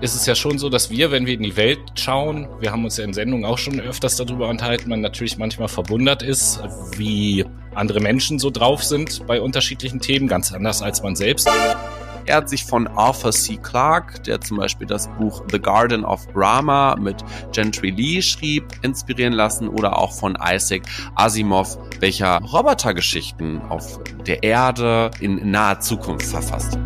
ist es ja schon so, dass wir, wenn wir in die Welt schauen, wir haben uns ja in Sendungen auch schon öfters darüber unterhalten, man natürlich manchmal verwundert ist, wie andere Menschen so drauf sind bei unterschiedlichen Themen, ganz anders als man selbst. Er hat sich von Arthur C. Clarke, der zum Beispiel das Buch The Garden of Brahma mit Gentry Lee schrieb, inspirieren lassen oder auch von Isaac Asimov, welcher Robotergeschichten auf der Erde in naher Zukunft verfasst.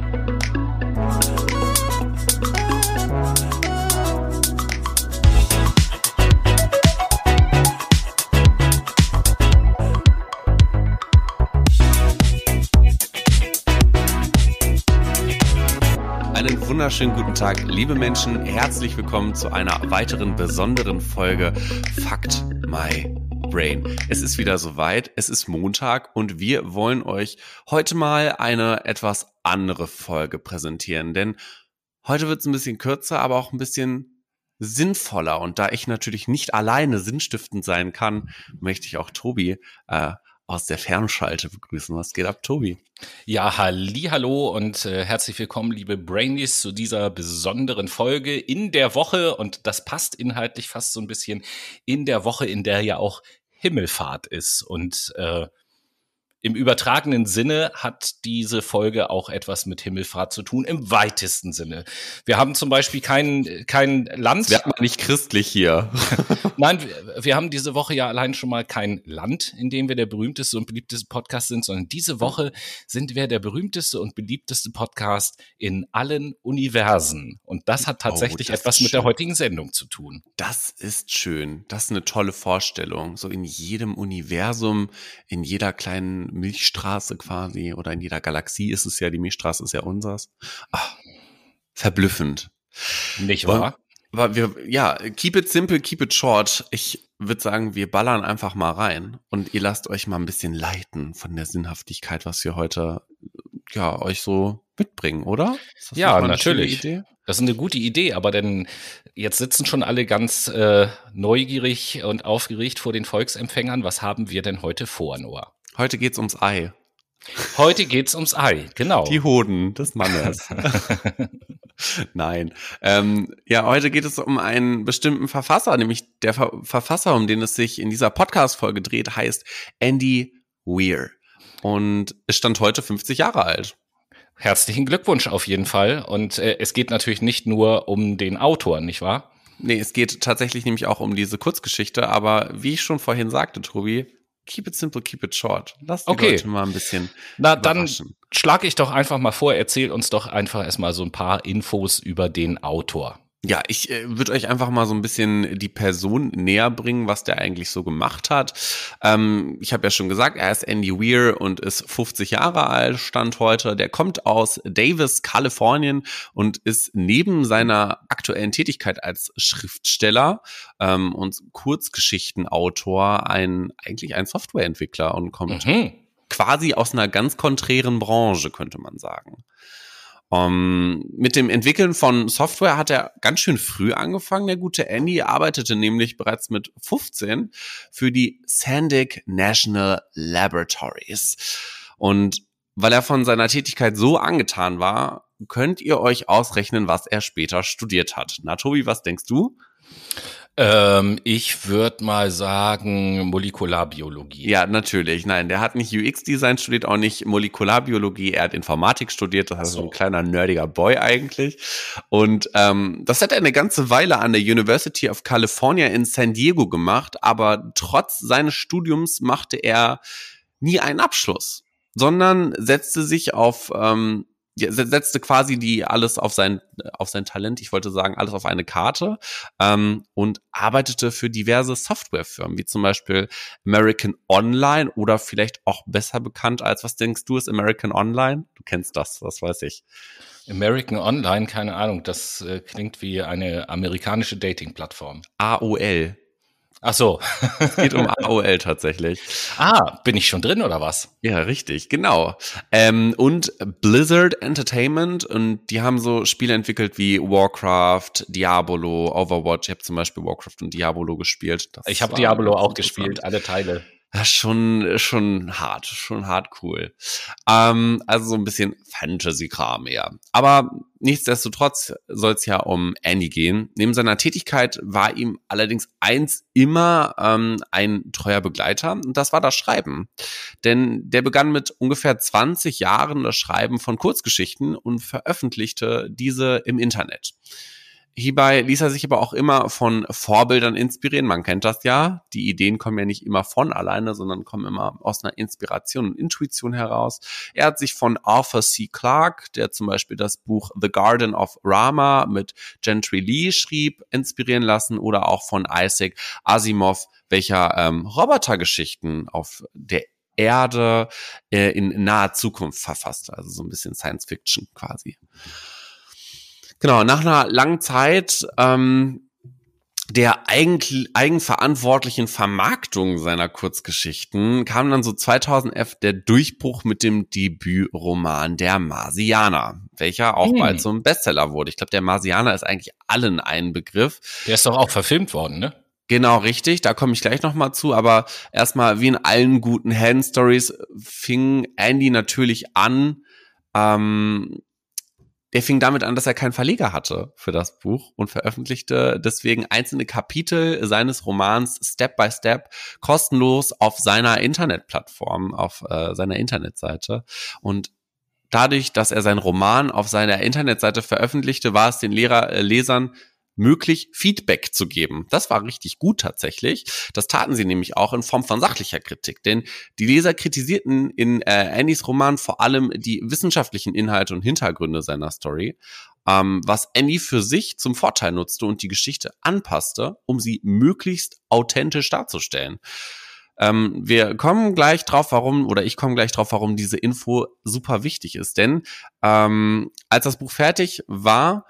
Wunderschönen guten Tag, liebe Menschen. Herzlich willkommen zu einer weiteren besonderen Folge Fakt My Brain. Es ist wieder soweit. Es ist Montag und wir wollen euch heute mal eine etwas andere Folge präsentieren, denn heute wird es ein bisschen kürzer, aber auch ein bisschen sinnvoller. Und da ich natürlich nicht alleine sinnstiftend sein kann, möchte ich auch Tobi äh, aus der Fernschalte begrüßen. Was geht ab, Tobi? Ja, halli, hallo und äh, herzlich willkommen, liebe Brainies, zu dieser besonderen Folge in der Woche. Und das passt inhaltlich fast so ein bisschen in der Woche, in der ja auch Himmelfahrt ist. Und äh, im übertragenen Sinne hat diese Folge auch etwas mit Himmelfahrt zu tun, im weitesten Sinne. Wir haben zum Beispiel kein, kein Land. Wird man nicht christlich hier. Nein, wir, wir haben diese Woche ja allein schon mal kein Land, in dem wir der berühmteste und beliebteste Podcast sind, sondern diese Woche sind wir der berühmteste und beliebteste Podcast in allen Universen. Und das hat tatsächlich oh, das etwas mit der heutigen Sendung zu tun. Das ist schön. Das ist eine tolle Vorstellung. So in jedem Universum, in jeder kleinen Milchstraße quasi oder in jeder Galaxie ist es ja, die Milchstraße ist ja unsers. Ach, verblüffend. Nicht wahr? Aber wir, ja, keep it simple, keep it short. Ich würde sagen, wir ballern einfach mal rein und ihr lasst euch mal ein bisschen leiten von der Sinnhaftigkeit, was wir heute ja euch so mitbringen, oder? ja, natürlich. Das ist eine gute Idee, aber denn jetzt sitzen schon alle ganz äh, neugierig und aufgeregt vor den Volksempfängern. Was haben wir denn heute vor, Noah? Heute geht's ums Ei. Heute geht's ums Ei, genau. Die Hoden des Mannes. Nein. Ähm, ja, heute geht es um einen bestimmten Verfasser, nämlich der Ver Verfasser, um den es sich in dieser Podcast-Folge dreht, heißt Andy Weir. Und ist stand heute 50 Jahre alt. Herzlichen Glückwunsch auf jeden Fall. Und äh, es geht natürlich nicht nur um den Autor, nicht wahr? Nee, es geht tatsächlich nämlich auch um diese Kurzgeschichte, aber wie ich schon vorhin sagte, Tobi, keep it simple, keep it short. Lass die okay. Leute mal ein bisschen. Na, dann schlage ich doch einfach mal vor, erzähl uns doch einfach erstmal so ein paar Infos über den Autor. Ja, ich äh, würde euch einfach mal so ein bisschen die Person näher bringen, was der eigentlich so gemacht hat. Ähm, ich habe ja schon gesagt, er ist Andy Weir und ist 50 Jahre alt, stand heute. Der kommt aus Davis, Kalifornien und ist neben seiner aktuellen Tätigkeit als Schriftsteller ähm, und Kurzgeschichtenautor ein eigentlich ein Softwareentwickler und kommt mhm. quasi aus einer ganz konträren Branche, könnte man sagen. Um, ähm, mit dem Entwickeln von Software hat er ganz schön früh angefangen. Der gute Andy arbeitete nämlich bereits mit 15 für die Sandisk National Laboratories. Und weil er von seiner Tätigkeit so angetan war, könnt ihr euch ausrechnen, was er später studiert hat. Na, Tobi, was denkst du? Ähm, ich würde mal sagen Molekularbiologie. Ja, natürlich. Nein, der hat nicht UX-Design studiert, auch nicht Molekularbiologie. Er hat Informatik studiert. Das heißt, so. ein kleiner nerdiger Boy eigentlich. Und ähm, das hat er eine ganze Weile an der University of California in San Diego gemacht. Aber trotz seines Studiums machte er nie einen Abschluss, sondern setzte sich auf ähm, setzte quasi die alles auf sein auf sein Talent, ich wollte sagen alles auf eine Karte ähm, und arbeitete für diverse Softwarefirmen wie zum Beispiel American Online oder vielleicht auch besser bekannt als was denkst du ist American Online? Du kennst das, das weiß ich. American Online, keine Ahnung, das äh, klingt wie eine amerikanische Dating-Plattform. AOL. Ach so. es geht um AOL tatsächlich. Ah, bin ich schon drin oder was? Ja, richtig, genau. Ähm, und Blizzard Entertainment und die haben so Spiele entwickelt wie Warcraft, Diablo, Overwatch. Ich habe zum Beispiel Warcraft und Diablo gespielt. Das ich habe Diablo auch gespielt, alle Teile. Das ist schon, schon hart, schon hart cool. Ähm, also so ein bisschen Fantasy-Kram eher. Aber nichtsdestotrotz soll es ja um Andy gehen. Neben seiner Tätigkeit war ihm allerdings eins immer ähm, ein treuer Begleiter und das war das Schreiben. Denn der begann mit ungefähr 20 Jahren das Schreiben von Kurzgeschichten und veröffentlichte diese im Internet. Hierbei ließ er sich aber auch immer von Vorbildern inspirieren. Man kennt das ja. Die Ideen kommen ja nicht immer von alleine, sondern kommen immer aus einer Inspiration und Intuition heraus. Er hat sich von Arthur C. Clarke, der zum Beispiel das Buch The Garden of Rama mit Gentry Lee schrieb, inspirieren lassen oder auch von Isaac Asimov, welcher ähm, Robotergeschichten auf der Erde äh, in naher Zukunft verfasst. Also so ein bisschen Science Fiction quasi. Genau, nach einer langen Zeit ähm, der eigen, eigenverantwortlichen Vermarktung seiner Kurzgeschichten kam dann so 2011 der Durchbruch mit dem Debütroman Der Marsianer, welcher auch hm. bald zum Bestseller wurde. Ich glaube, der Marsianer ist eigentlich allen ein Begriff. Der ist doch auch verfilmt worden, ne? Genau, richtig. Da komme ich gleich nochmal zu. Aber erstmal, wie in allen guten Hand-Stories, fing Andy natürlich an, ähm, der fing damit an, dass er keinen Verleger hatte für das Buch und veröffentlichte deswegen einzelne Kapitel seines Romans Step by Step kostenlos auf seiner Internetplattform, auf äh, seiner Internetseite. Und dadurch, dass er seinen Roman auf seiner Internetseite veröffentlichte, war es den Lehrer, äh, Lesern möglich, Feedback zu geben. Das war richtig gut tatsächlich. Das taten sie nämlich auch in Form von sachlicher Kritik. Denn die Leser kritisierten in äh, Andys Roman vor allem die wissenschaftlichen Inhalte und Hintergründe seiner Story, ähm, was Andy für sich zum Vorteil nutzte und die Geschichte anpasste, um sie möglichst authentisch darzustellen. Ähm, wir kommen gleich drauf, warum, oder ich komme gleich drauf, warum diese Info super wichtig ist. Denn ähm, als das Buch fertig war,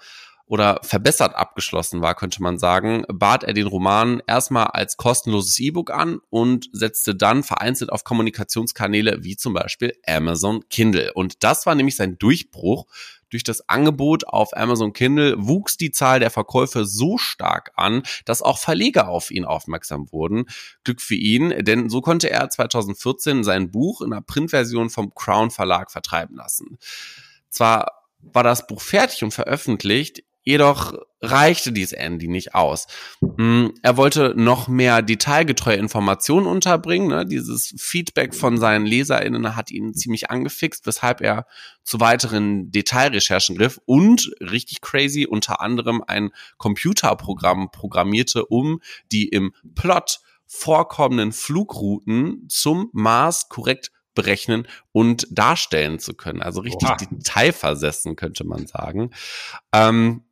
oder verbessert abgeschlossen war, könnte man sagen, bat er den Roman erstmal als kostenloses E-Book an und setzte dann vereinzelt auf Kommunikationskanäle wie zum Beispiel Amazon Kindle. Und das war nämlich sein Durchbruch. Durch das Angebot auf Amazon Kindle wuchs die Zahl der Verkäufe so stark an, dass auch Verleger auf ihn aufmerksam wurden. Glück für ihn, denn so konnte er 2014 sein Buch in einer Printversion vom Crown Verlag vertreiben lassen. Zwar war das Buch fertig und veröffentlicht, Jedoch reichte dies Andy nicht aus. Hm, er wollte noch mehr detailgetreue Informationen unterbringen. Ne? Dieses Feedback von seinen LeserInnen hat ihn ziemlich angefixt, weshalb er zu weiteren Detailrecherchen griff und richtig crazy unter anderem ein Computerprogramm programmierte, um die im Plot vorkommenden Flugrouten zum Mars korrekt berechnen und darstellen zu können. Also richtig Oha. detailversessen, könnte man sagen. Ähm,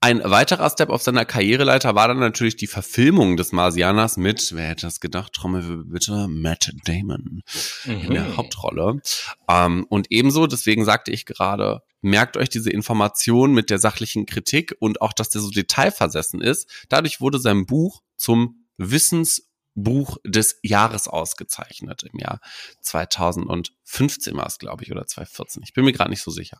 ein weiterer Step auf seiner Karriereleiter war dann natürlich die Verfilmung des Marsianers mit, wer hätte das gedacht, Trommel bitte, Matt Damon mhm. in der mhm. Hauptrolle. Ähm, und ebenso, deswegen sagte ich gerade, merkt euch diese Information mit der sachlichen Kritik und auch, dass der so detailversessen ist. Dadurch wurde sein Buch zum Wissensbuch des Jahres ausgezeichnet im Jahr 2015 war es, glaube ich, oder 2014. Ich bin mir gerade nicht so sicher.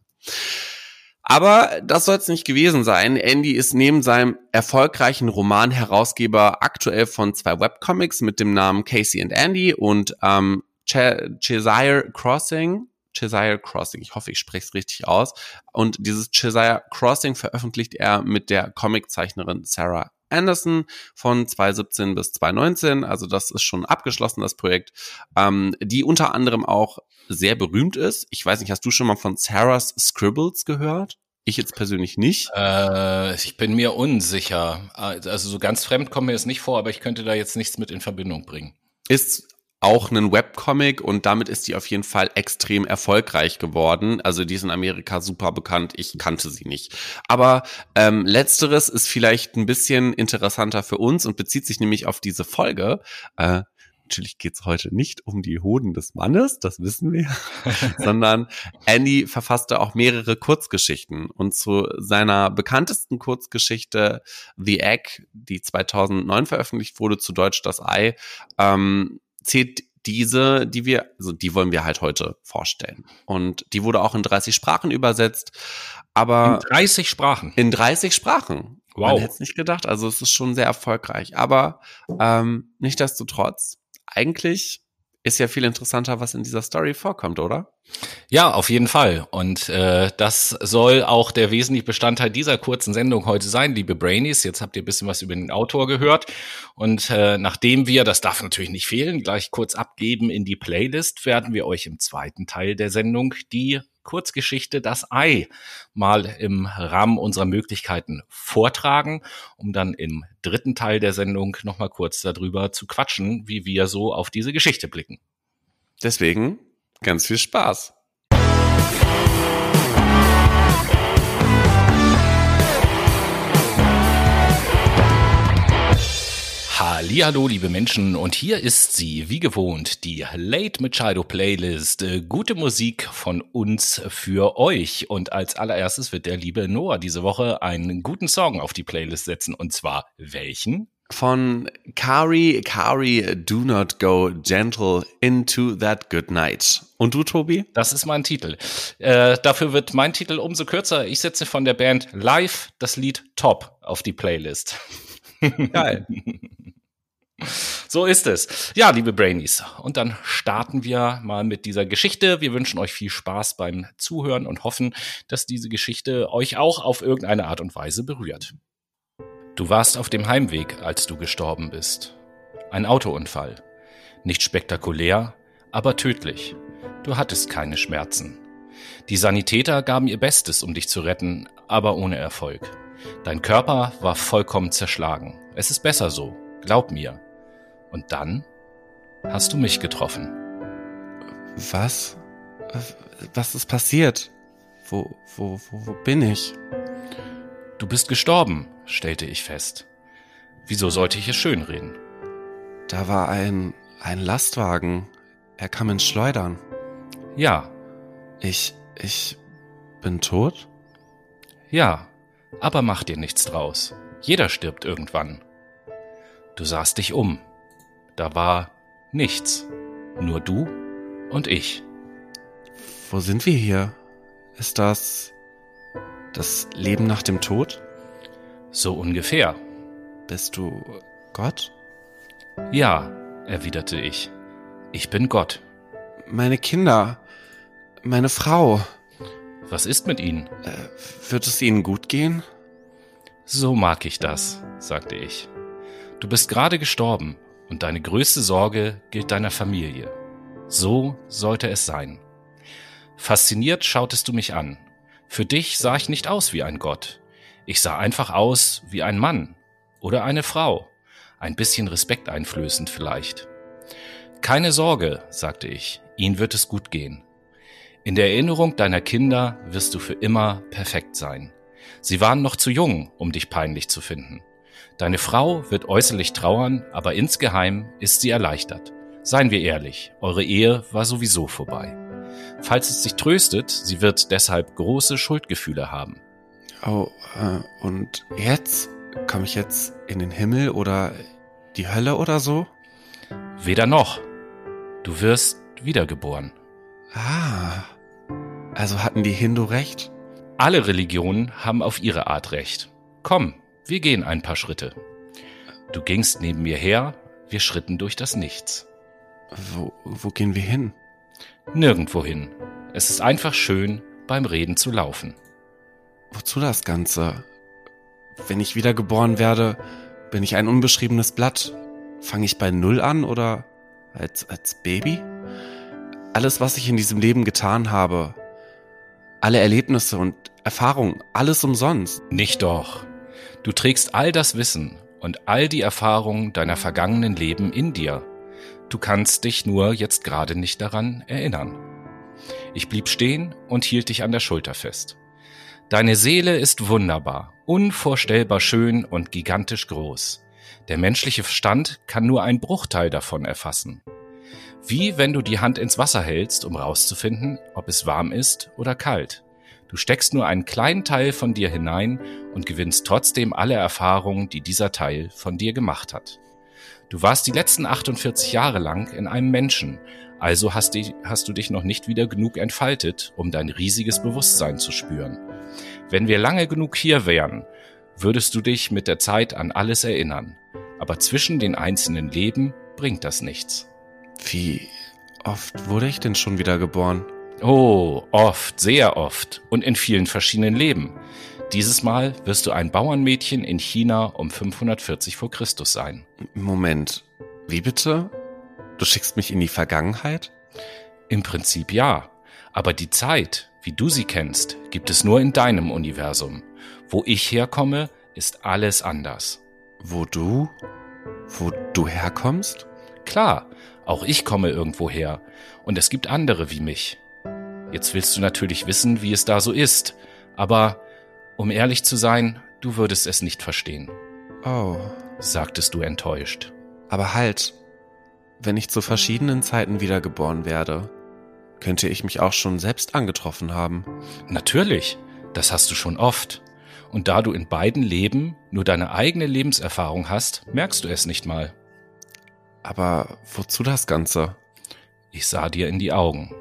Aber das soll es nicht gewesen sein. Andy ist neben seinem erfolgreichen Roman Herausgeber aktuell von zwei Webcomics mit dem Namen Casey and Andy und ähm, Cheshire Crossing. Cheshire Crossing, ich hoffe, ich spreche es richtig aus. Und dieses Cheshire Crossing veröffentlicht er mit der Comiczeichnerin Sarah Anderson von 2017 bis 2019. Also das ist schon abgeschlossen, das Projekt, ähm, die unter anderem auch sehr berühmt ist. Ich weiß nicht, hast du schon mal von Sarah's Scribbles gehört? Ich jetzt persönlich nicht. Äh, ich bin mir unsicher. Also so ganz fremd kommt mir das nicht vor, aber ich könnte da jetzt nichts mit in Verbindung bringen. Ist auch einen Webcomic und damit ist die auf jeden Fall extrem erfolgreich geworden. Also die ist in Amerika super bekannt. Ich kannte sie nicht. Aber ähm, letzteres ist vielleicht ein bisschen interessanter für uns und bezieht sich nämlich auf diese Folge. Äh, natürlich geht's heute nicht um die Hoden des Mannes, das wissen wir, sondern Andy verfasste auch mehrere Kurzgeschichten. Und zu seiner bekanntesten Kurzgeschichte The Egg, die 2009 veröffentlicht wurde, zu Deutsch Das Ei, ähm, zählt diese, die wir, also die wollen wir halt heute vorstellen. Und die wurde auch in 30 Sprachen übersetzt. Aber in 30 Sprachen. In 30 Sprachen. Wow. Man hätte es nicht gedacht. Also es ist schon sehr erfolgreich. Aber ähm, nicht desto trotz, eigentlich ist ja viel interessanter, was in dieser Story vorkommt, oder? Ja, auf jeden Fall. Und äh, das soll auch der wesentliche Bestandteil dieser kurzen Sendung heute sein, liebe Brainies. Jetzt habt ihr ein bisschen was über den Autor gehört. Und äh, nachdem wir, das darf natürlich nicht fehlen, gleich kurz abgeben in die Playlist, werden wir euch im zweiten Teil der Sendung die Kurzgeschichte Das Ei mal im Rahmen unserer Möglichkeiten vortragen, um dann im dritten Teil der Sendung nochmal kurz darüber zu quatschen, wie wir so auf diese Geschichte blicken. Deswegen ganz viel Spaß. Hallo, liebe Menschen, und hier ist sie, wie gewohnt, die Late Machado Playlist. Äh, gute Musik von uns für euch. Und als allererstes wird der liebe Noah diese Woche einen guten Song auf die Playlist setzen. Und zwar welchen? Von Kari, Kari, do not go gentle into that good night. Und du, Tobi? Das ist mein Titel. Äh, dafür wird mein Titel umso kürzer. Ich setze von der Band Live das Lied Top auf die Playlist. Geil. So ist es. Ja, liebe Brainies. Und dann starten wir mal mit dieser Geschichte. Wir wünschen euch viel Spaß beim Zuhören und hoffen, dass diese Geschichte euch auch auf irgendeine Art und Weise berührt. Du warst auf dem Heimweg, als du gestorben bist. Ein Autounfall. Nicht spektakulär, aber tödlich. Du hattest keine Schmerzen. Die Sanitäter gaben ihr Bestes, um dich zu retten, aber ohne Erfolg. Dein Körper war vollkommen zerschlagen. Es ist besser so. Glaub mir. Und dann hast du mich getroffen. Was? Was ist passiert? Wo, wo, wo, wo bin ich? Du bist gestorben, stellte ich fest. Wieso sollte ich es schönreden? Da war ein, ein Lastwagen. Er kam ins Schleudern. Ja. Ich, ich bin tot? Ja, aber mach dir nichts draus. Jeder stirbt irgendwann. Du sahst dich um. Da war nichts. Nur du und ich. Wo sind wir hier? Ist das das Leben nach dem Tod? So ungefähr. Bist du Gott? Ja, erwiderte ich. Ich bin Gott. Meine Kinder, meine Frau. Was ist mit ihnen? Äh, wird es ihnen gut gehen? So mag ich das, sagte ich. Du bist gerade gestorben und deine größte Sorge gilt deiner Familie. So sollte es sein. Fasziniert schautest du mich an. Für dich sah ich nicht aus wie ein Gott. Ich sah einfach aus wie ein Mann oder eine Frau. Ein bisschen respekteinflößend vielleicht. Keine Sorge, sagte ich, ihnen wird es gut gehen. In der Erinnerung deiner Kinder wirst du für immer perfekt sein. Sie waren noch zu jung, um dich peinlich zu finden. Deine Frau wird äußerlich trauern, aber insgeheim ist sie erleichtert. Seien wir ehrlich, eure Ehe war sowieso vorbei. Falls es dich tröstet, sie wird deshalb große Schuldgefühle haben. Oh, äh, und jetzt? Komme ich jetzt in den Himmel oder die Hölle oder so? Weder noch. Du wirst wiedergeboren. Ah, also hatten die Hindu recht? Alle Religionen haben auf ihre Art recht. Komm, wir gehen ein paar Schritte. Du gingst neben mir her, wir schritten durch das Nichts. Wo, wo gehen wir hin? Nirgendwo hin. Es ist einfach schön, beim Reden zu laufen. Wozu das Ganze? Wenn ich wiedergeboren werde, bin ich ein unbeschriebenes Blatt. Fange ich bei Null an oder als, als Baby? Alles, was ich in diesem Leben getan habe, alle Erlebnisse und Erfahrungen, alles umsonst. Nicht doch. Du trägst all das Wissen und all die Erfahrungen deiner vergangenen Leben in dir. Du kannst dich nur jetzt gerade nicht daran erinnern. Ich blieb stehen und hielt dich an der Schulter fest. Deine Seele ist wunderbar, unvorstellbar schön und gigantisch groß. Der menschliche Verstand kann nur einen Bruchteil davon erfassen. Wie wenn du die Hand ins Wasser hältst, um rauszufinden, ob es warm ist oder kalt. Du steckst nur einen kleinen Teil von dir hinein und gewinnst trotzdem alle Erfahrungen, die dieser Teil von dir gemacht hat. Du warst die letzten 48 Jahre lang in einem Menschen, also hast, die, hast du dich noch nicht wieder genug entfaltet, um dein riesiges Bewusstsein zu spüren. Wenn wir lange genug hier wären, würdest du dich mit der Zeit an alles erinnern. Aber zwischen den einzelnen Leben bringt das nichts. Wie oft wurde ich denn schon wieder geboren? Oh, oft, sehr oft und in vielen verschiedenen Leben. Dieses Mal wirst du ein Bauernmädchen in China um 540 vor Christus sein. Moment, wie bitte? Du schickst mich in die Vergangenheit? Im Prinzip ja, aber die Zeit, wie du sie kennst, gibt es nur in deinem Universum. Wo ich herkomme, ist alles anders. Wo du? Wo du herkommst? Klar, auch ich komme irgendwo her. Und es gibt andere wie mich. Jetzt willst du natürlich wissen, wie es da so ist. Aber, um ehrlich zu sein, du würdest es nicht verstehen. Oh, sagtest du enttäuscht. Aber halt, wenn ich zu verschiedenen Zeiten wiedergeboren werde, könnte ich mich auch schon selbst angetroffen haben. Natürlich, das hast du schon oft. Und da du in beiden Leben nur deine eigene Lebenserfahrung hast, merkst du es nicht mal. Aber wozu das Ganze? Ich sah dir in die Augen.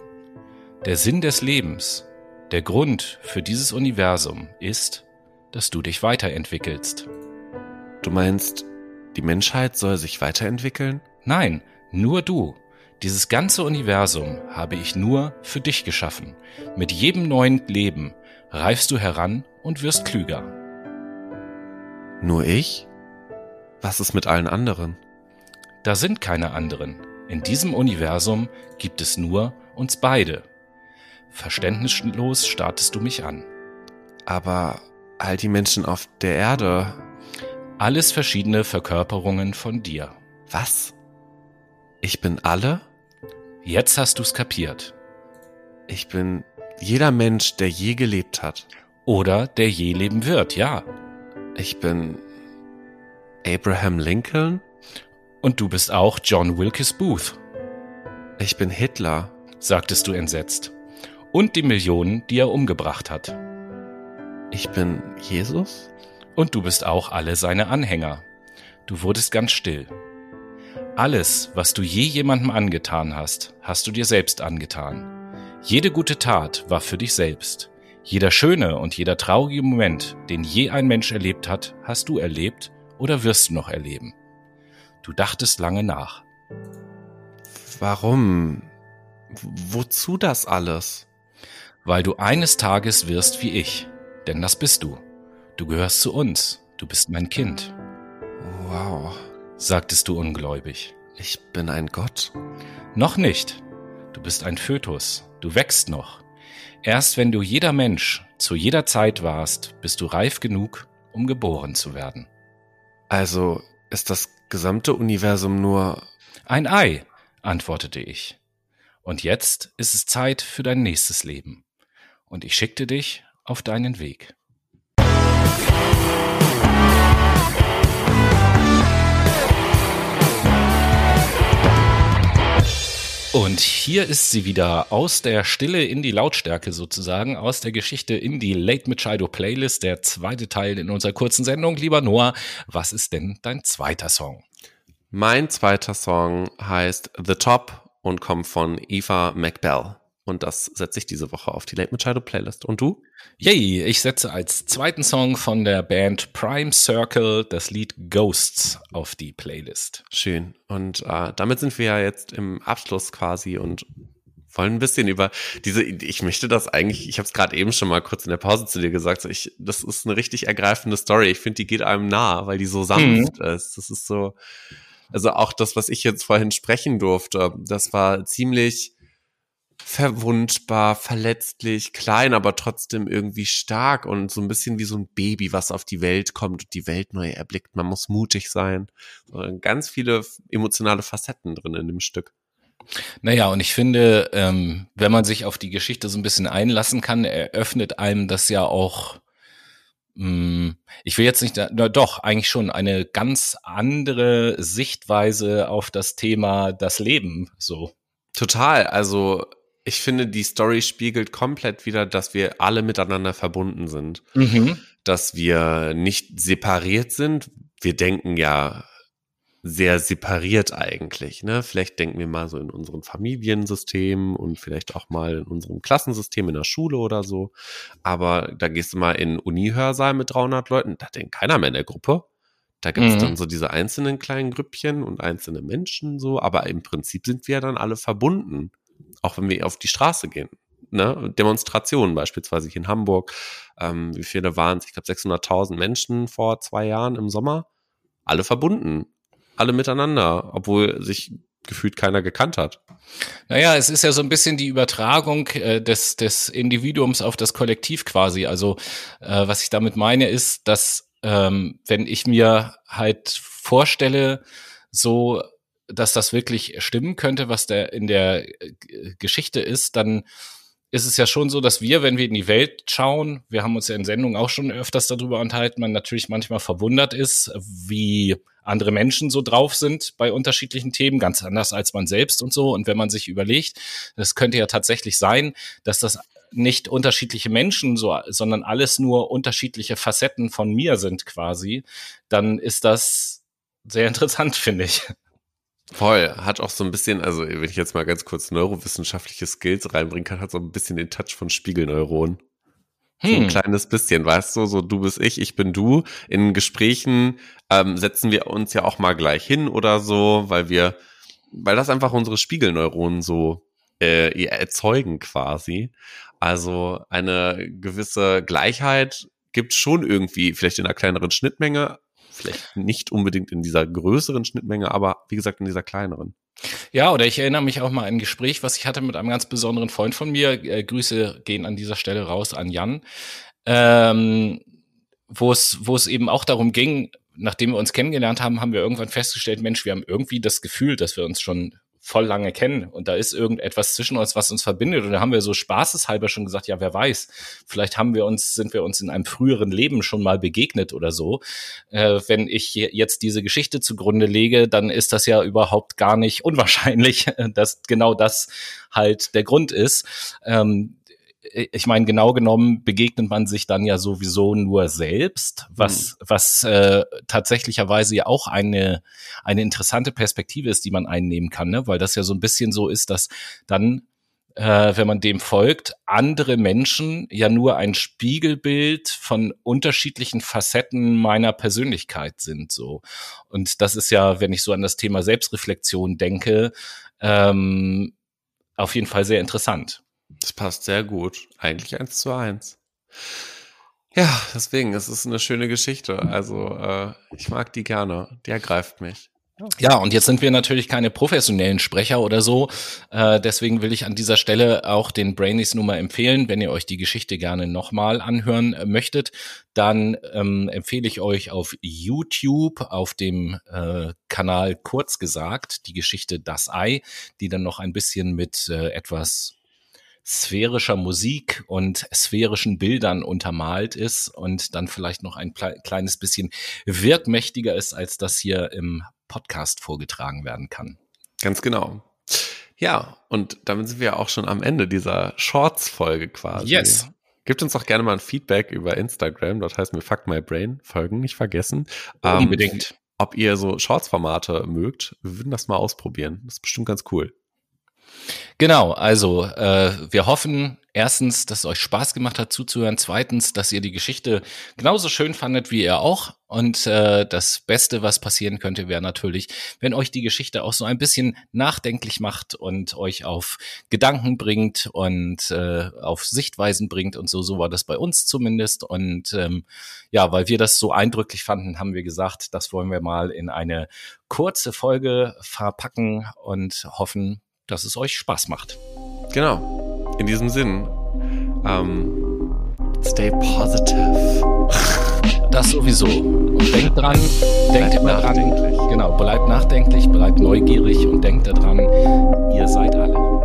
Der Sinn des Lebens, der Grund für dieses Universum ist, dass du dich weiterentwickelst. Du meinst, die Menschheit soll sich weiterentwickeln? Nein, nur du. Dieses ganze Universum habe ich nur für dich geschaffen. Mit jedem neuen Leben reifst du heran und wirst klüger. Nur ich? Was ist mit allen anderen? Da sind keine anderen. In diesem Universum gibt es nur uns beide. Verständnislos startest du mich an. Aber all die Menschen auf der Erde. Alles verschiedene Verkörperungen von dir. Was? Ich bin alle? Jetzt hast du's kapiert. Ich bin jeder Mensch, der je gelebt hat. Oder der je leben wird, ja. Ich bin Abraham Lincoln. Und du bist auch John Wilkes Booth. Ich bin Hitler, sagtest du entsetzt. Und die Millionen, die er umgebracht hat. Ich bin Jesus? Und du bist auch alle seine Anhänger. Du wurdest ganz still. Alles, was du je jemandem angetan hast, hast du dir selbst angetan. Jede gute Tat war für dich selbst. Jeder schöne und jeder traurige Moment, den je ein Mensch erlebt hat, hast du erlebt oder wirst du noch erleben. Du dachtest lange nach. Warum? Wozu das alles? Weil du eines Tages wirst wie ich. Denn das bist du. Du gehörst zu uns. Du bist mein Kind. Wow, sagtest du ungläubig. Ich bin ein Gott? Noch nicht. Du bist ein Fötus. Du wächst noch. Erst wenn du jeder Mensch zu jeder Zeit warst, bist du reif genug, um geboren zu werden. Also ist das gesamte Universum nur ein Ei, antwortete ich. Und jetzt ist es Zeit für dein nächstes Leben. Und ich schickte dich auf deinen Weg. Und hier ist sie wieder aus der Stille in die Lautstärke sozusagen, aus der Geschichte in die Late Machado Playlist, der zweite Teil in unserer kurzen Sendung. Lieber Noah, was ist denn dein zweiter Song? Mein zweiter Song heißt The Top und kommt von Eva McBell. Und das setze ich diese Woche auf die Late Machado Playlist. Und du? Yay, ich setze als zweiten Song von der Band Prime Circle das Lied Ghosts auf die Playlist. Schön. Und äh, damit sind wir ja jetzt im Abschluss quasi und wollen ein bisschen über diese, ich möchte das eigentlich, ich habe es gerade eben schon mal kurz in der Pause zu dir gesagt, ich, das ist eine richtig ergreifende Story. Ich finde, die geht einem nah, weil die so sanft mhm. ist. Das ist so, also auch das, was ich jetzt vorhin sprechen durfte, das war ziemlich verwundbar, verletzlich, klein, aber trotzdem irgendwie stark und so ein bisschen wie so ein Baby, was auf die Welt kommt und die Welt neu erblickt. Man muss mutig sein. Ganz viele emotionale Facetten drin in dem Stück. Naja, und ich finde, ähm, wenn man sich auf die Geschichte so ein bisschen einlassen kann, eröffnet einem das ja auch, mh, hm, ich will jetzt nicht, na doch, eigentlich schon eine ganz andere Sichtweise auf das Thema das Leben, so. Total, also ich finde, die Story spiegelt komplett wieder, dass wir alle miteinander verbunden sind. Mhm. Dass wir nicht separiert sind. Wir denken ja sehr separiert eigentlich. Ne? Vielleicht denken wir mal so in unserem Familiensystem und vielleicht auch mal in unserem Klassensystem in der Schule oder so. Aber da gehst du mal in Uni-Hörsaal mit 300 Leuten, da denkt keiner mehr in der Gruppe. Da gibt es mhm. dann so diese einzelnen kleinen Grüppchen und einzelne Menschen so, aber im Prinzip sind wir dann alle verbunden, auch wenn wir auf die Straße gehen. Ne? Demonstrationen beispielsweise hier in Hamburg. Ähm, wie viele waren es? Ich glaube 600.000 Menschen vor zwei Jahren im Sommer. Alle verbunden, alle miteinander, obwohl sich gefühlt keiner gekannt hat. Naja, es ist ja so ein bisschen die Übertragung äh, des, des Individuums auf das Kollektiv quasi. Also äh, was ich damit meine ist, dass ähm, wenn ich mir halt vorstelle, so dass das wirklich stimmen könnte, was der in der äh, Geschichte ist, dann ist es ja schon so, dass wir, wenn wir in die Welt schauen, wir haben uns ja in Sendungen auch schon öfters darüber unterhalten, man natürlich manchmal verwundert ist, wie andere Menschen so drauf sind bei unterschiedlichen Themen, ganz anders als man selbst und so. Und wenn man sich überlegt, das könnte ja tatsächlich sein, dass das nicht unterschiedliche Menschen, so, sondern alles nur unterschiedliche Facetten von mir sind quasi, dann ist das sehr interessant, finde ich. Voll, hat auch so ein bisschen, also wenn ich jetzt mal ganz kurz neurowissenschaftliche Skills reinbringen kann, hat so ein bisschen den Touch von Spiegelneuronen. Hm. So ein hm. kleines bisschen, weißt du, so du bist ich, ich bin du. In Gesprächen ähm, setzen wir uns ja auch mal gleich hin oder so, weil wir, weil das einfach unsere Spiegelneuronen so äh, erzeugen quasi. Also eine gewisse Gleichheit gibt schon irgendwie, vielleicht in einer kleineren Schnittmenge, vielleicht nicht unbedingt in dieser größeren Schnittmenge, aber wie gesagt in dieser kleineren. Ja, oder ich erinnere mich auch mal an ein Gespräch, was ich hatte mit einem ganz besonderen Freund von mir. Äh, Grüße gehen an dieser Stelle raus an Jan. Ähm, wo es, wo es eben auch darum ging, nachdem wir uns kennengelernt haben, haben wir irgendwann festgestellt, Mensch, wir haben irgendwie das Gefühl, dass wir uns schon voll lange kennen und da ist irgendetwas zwischen uns, was uns verbindet. Und da haben wir so spaßeshalber schon gesagt, ja, wer weiß, vielleicht haben wir uns, sind wir uns in einem früheren Leben schon mal begegnet oder so. Äh, wenn ich jetzt diese Geschichte zugrunde lege, dann ist das ja überhaupt gar nicht unwahrscheinlich, dass genau das halt der Grund ist. Ähm, ich meine, genau genommen begegnet man sich dann ja sowieso nur selbst, was, mhm. was äh, tatsächlicherweise ja auch eine, eine interessante Perspektive ist, die man einnehmen kann, ne? weil das ja so ein bisschen so ist, dass dann, äh, wenn man dem folgt, andere Menschen ja nur ein Spiegelbild von unterschiedlichen Facetten meiner Persönlichkeit sind. so Und das ist ja, wenn ich so an das Thema Selbstreflexion denke, ähm, auf jeden Fall sehr interessant. Das passt sehr gut. Eigentlich eins zu eins. Ja, deswegen, es ist eine schöne Geschichte. Also, äh, ich mag die gerne. Die ergreift mich. Ja, und jetzt sind wir natürlich keine professionellen Sprecher oder so. Äh, deswegen will ich an dieser Stelle auch den Brainies Nummer empfehlen. Wenn ihr euch die Geschichte gerne nochmal anhören äh, möchtet, dann ähm, empfehle ich euch auf YouTube auf dem äh, Kanal kurz gesagt die Geschichte Das Ei, die dann noch ein bisschen mit äh, etwas sphärischer Musik und sphärischen Bildern untermalt ist und dann vielleicht noch ein kleines bisschen wirkmächtiger ist, als das hier im Podcast vorgetragen werden kann. Ganz genau. Ja, und damit sind wir auch schon am Ende dieser Shorts-Folge quasi. Yes. Gebt uns doch gerne mal ein Feedback über Instagram. Dort heißt mir Fuck My Brain. Folgen nicht vergessen. Unbedingt. Ähm, ob ihr so Shorts-Formate mögt, wir würden das mal ausprobieren. Das ist bestimmt ganz cool. Genau, also äh, wir hoffen erstens, dass es euch Spaß gemacht hat zuzuhören. Zweitens, dass ihr die Geschichte genauso schön fandet wie ihr auch. Und äh, das Beste, was passieren könnte, wäre natürlich, wenn euch die Geschichte auch so ein bisschen nachdenklich macht und euch auf Gedanken bringt und äh, auf Sichtweisen bringt und so. So war das bei uns zumindest. Und ähm, ja, weil wir das so eindrücklich fanden, haben wir gesagt, das wollen wir mal in eine kurze Folge verpacken und hoffen, dass es euch Spaß macht. Genau. In diesem Sinn, ähm, stay positive. Das sowieso. Und denkt dran, denkt immer dran. Genau, bleibt nachdenklich, bleibt neugierig und denkt daran, ihr seid alle.